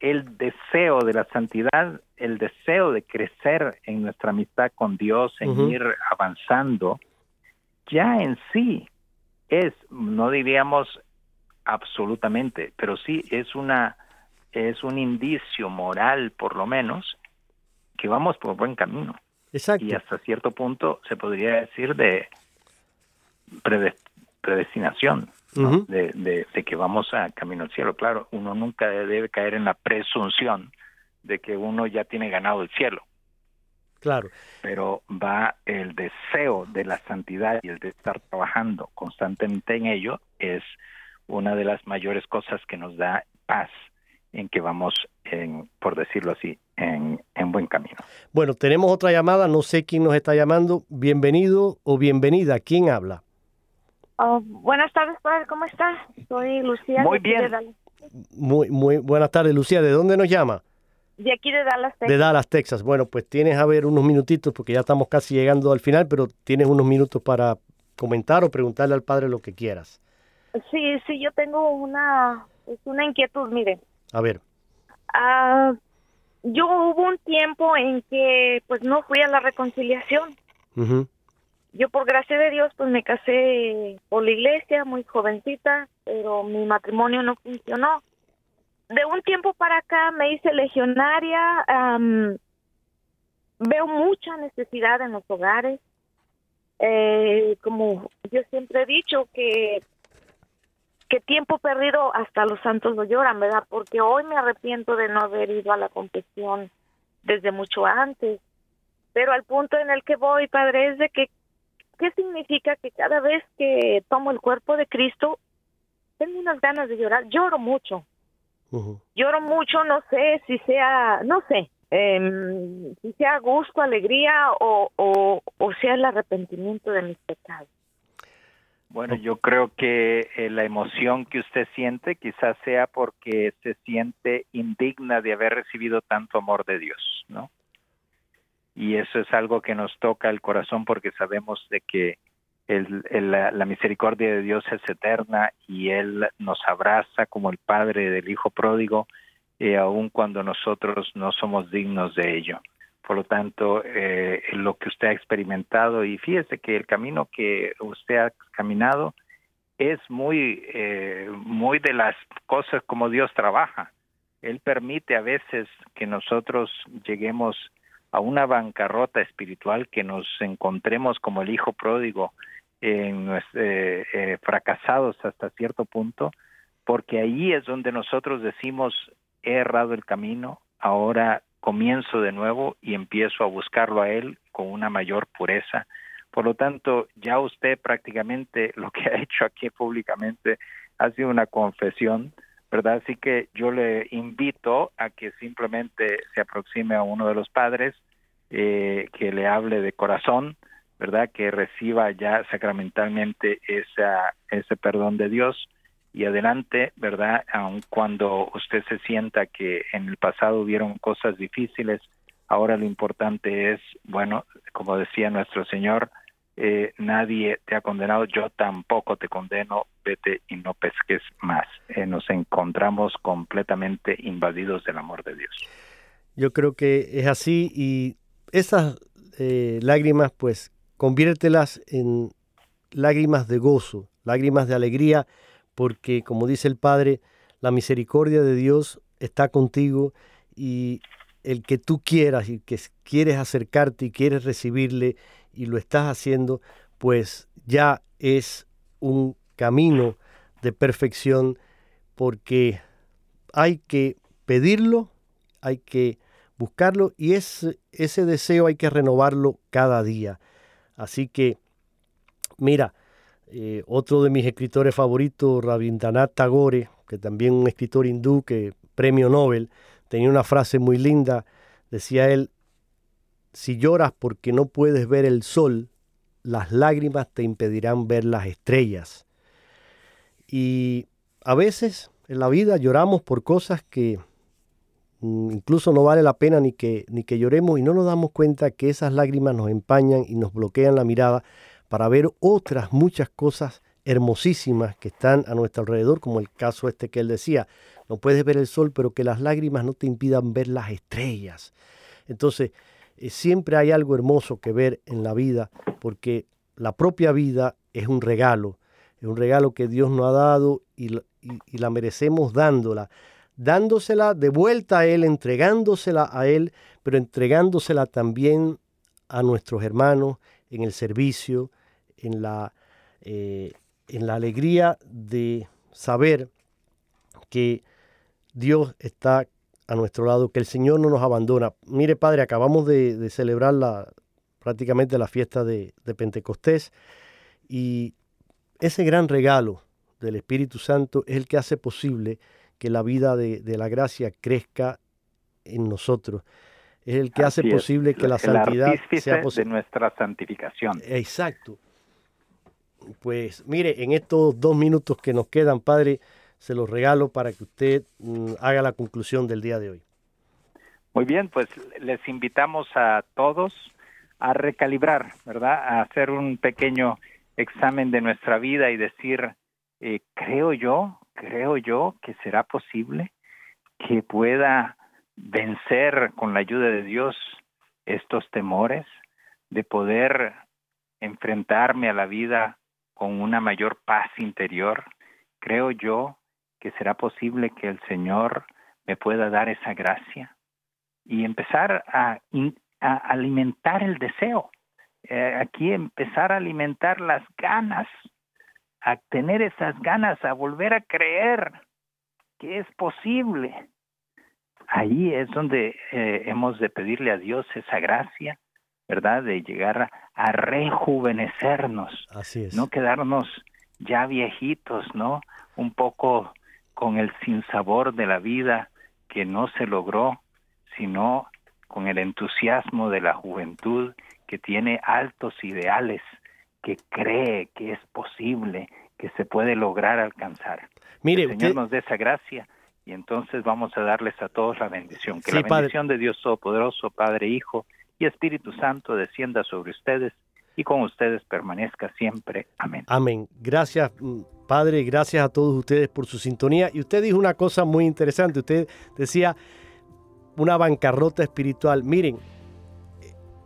el deseo de la santidad, el deseo de crecer en nuestra amistad con Dios, en ir avanzando, ya en sí es, no diríamos absolutamente, pero sí es una es un indicio moral por lo menos que vamos por buen camino. Exacto. Y hasta cierto punto se podría decir de predestinación, de, de, que vamos a camino al cielo. Claro, uno nunca debe caer en la presunción de que uno ya tiene ganado el cielo. Claro. Pero va el deseo de la santidad y el de estar trabajando constantemente en ello es una de las mayores cosas que nos da paz en que vamos, en, por decirlo así, en, en, buen camino. Bueno, tenemos otra llamada, no sé quién nos está llamando. Bienvenido o bienvenida, ¿quién habla? Oh, buenas tardes, padre, ¿cómo está? Soy Lucía. Muy bien. Muy, muy buenas tardes, Lucía. ¿De dónde nos llama? De aquí de Dallas, Texas. De Dallas, Texas. Bueno, pues tienes a ver unos minutitos porque ya estamos casi llegando al final, pero tienes unos minutos para comentar o preguntarle al padre lo que quieras. Sí, sí, yo tengo una, es una inquietud, mire. A ver. Ah, yo hubo un tiempo en que pues no fui a la reconciliación. Yo por gracia de Dios pues me casé por la iglesia, muy jovencita, pero mi matrimonio no funcionó. De un tiempo para acá me hice legionaria, veo mucha necesidad en los hogares. Eh, como yo siempre he dicho que que tiempo perdido hasta los santos lo lloran, ¿verdad? Porque hoy me arrepiento de no haber ido a la confesión desde mucho antes. Pero al punto en el que voy, Padre, es de que, ¿qué significa que cada vez que tomo el cuerpo de Cristo, tengo unas ganas de llorar? Lloro mucho. Lloro mucho, no sé si sea, no sé, eh, si sea gusto, alegría o, o, o sea el arrepentimiento de mis pecados. Bueno, yo creo que eh, la emoción que usted siente quizás sea porque se siente indigna de haber recibido tanto amor de Dios, ¿no? Y eso es algo que nos toca el corazón porque sabemos de que el, la, misericordia de Dios es eterna y Él nos abraza como el Padre del Hijo pródigo, eh, aun cuando nosotros no somos dignos de ello. Por lo tanto, eh, lo que usted ha experimentado, y fíjese que el camino que usted ha caminado es muy, eh, muy de las cosas como Dios trabaja. Él permite a veces que nosotros lleguemos a una bancarrota espiritual, que nos encontremos como el hijo pródigo, en, eh, eh, fracasados hasta cierto punto, porque ahí es donde nosotros decimos, he errado el camino, ahora comienzo de nuevo y empiezo a buscarlo a Él con una mayor pureza. Por lo tanto, ya usted prácticamente lo que ha hecho aquí públicamente ha sido una confesión, ¿verdad? Así que yo le invito a que simplemente se aproxime a uno de los padres, eh, que le hable de corazón, ¿verdad? Que reciba ya sacramentalmente esa, ese perdón de Dios y adelante, ¿verdad? Aun cuando usted se sienta que en el pasado hubieron cosas difíciles, ahora lo importante es, bueno, como decía nuestro Señor, eh, nadie te ha condenado, yo tampoco te condeno, vete y no pesques más. Eh, nos encontramos completamente invadidos del amor de Dios. Yo creo que es así y esas eh, lágrimas, pues, conviértelas en lágrimas de gozo, lágrimas de alegría, porque como dice el Padre, la misericordia de Dios está contigo y el que tú quieras y que quieres acercarte y quieres recibirle y lo estás haciendo, pues ya es un camino de perfección porque hay que pedirlo, hay que buscarlo y ese, ese deseo hay que renovarlo cada día. Así que, mira, eh, otro de mis escritores favoritos, Rabindranath Tagore, que también un escritor hindú que premio Nobel, tenía una frase muy linda, decía él, si lloras porque no puedes ver el sol, las lágrimas te impedirán ver las estrellas. Y a veces en la vida lloramos por cosas que mm, incluso no vale la pena ni que, ni que lloremos y no nos damos cuenta que esas lágrimas nos empañan y nos bloquean la mirada para ver otras muchas cosas hermosísimas que están a nuestro alrededor, como el caso este que él decía, no puedes ver el sol, pero que las lágrimas no te impidan ver las estrellas. Entonces, eh, siempre hay algo hermoso que ver en la vida, porque la propia vida es un regalo, es un regalo que Dios nos ha dado y, y la merecemos dándola, dándosela de vuelta a Él, entregándosela a Él, pero entregándosela también a nuestros hermanos en el servicio, en la, eh, en la alegría de saber que Dios está a nuestro lado, que el Señor no nos abandona. Mire, Padre, acabamos de, celebrar la, prácticamente la fiesta de, Pentecostés y ese gran regalo del Espíritu Santo es el que hace posible que la vida de, la gracia crezca en nosotros. Es el que hace posible que la santidad sea posible. de nuestra santificación. Exacto. Pues mire, en estos dos minutos que nos quedan, Padre, se los regalo para que usted mm, haga la conclusión del día de hoy. Muy bien, pues les invitamos a todos a recalibrar, ¿verdad? A hacer un pequeño examen de nuestra vida y decir, eh, creo yo, creo yo que será posible que pueda vencer con la ayuda de Dios estos temores, de poder enfrentarme a la vida con una mayor paz interior, creo yo que será posible que el Señor me pueda dar esa gracia y empezar a, alimentar el deseo. Eh, aquí empezar a alimentar las ganas, a tener esas ganas, a volver a creer que es posible. Ahí es donde eh, hemos de pedirle a Dios esa gracia, ¿verdad? De llegar a rejuvenecernos, Así es. no quedarnos ya viejitos, ¿no? Un poco con el sinsabor de la vida que no se logró, sino con el entusiasmo de la juventud que tiene altos ideales, que cree que es posible, que se puede lograr alcanzar. Mire, el Señor nos dé esa gracia y entonces vamos a darles a todos la bendición. Que la bendición de Dios Todopoderoso, Padre, Hijo y Espíritu Santo descienda sobre ustedes y con ustedes permanezca siempre. Amén. Amén. Gracias, mm, Padre, gracias a todos ustedes por su sintonía. Y usted dijo una cosa muy interesante. Usted decía una bancarrota espiritual. Miren,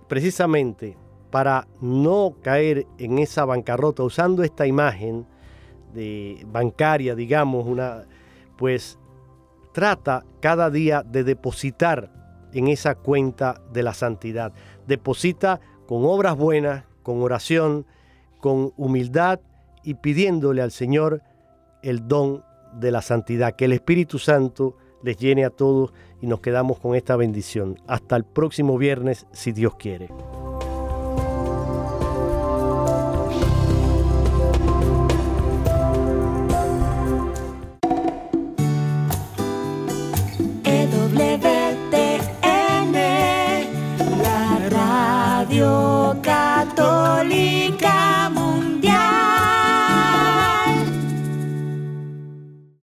precisamente para no caer en esa bancarrota, usando esta imagen de bancaria, digamos, una, pues trata cada día de depositar en esa cuenta de la santidad. Deposita con obras buenas, con oración, con humildad y pidiéndole al Señor el don de la santidad. Que el Espíritu Santo les llene a todos y nos quedamos con esta bendición. Hasta el próximo viernes, si Dios quiere.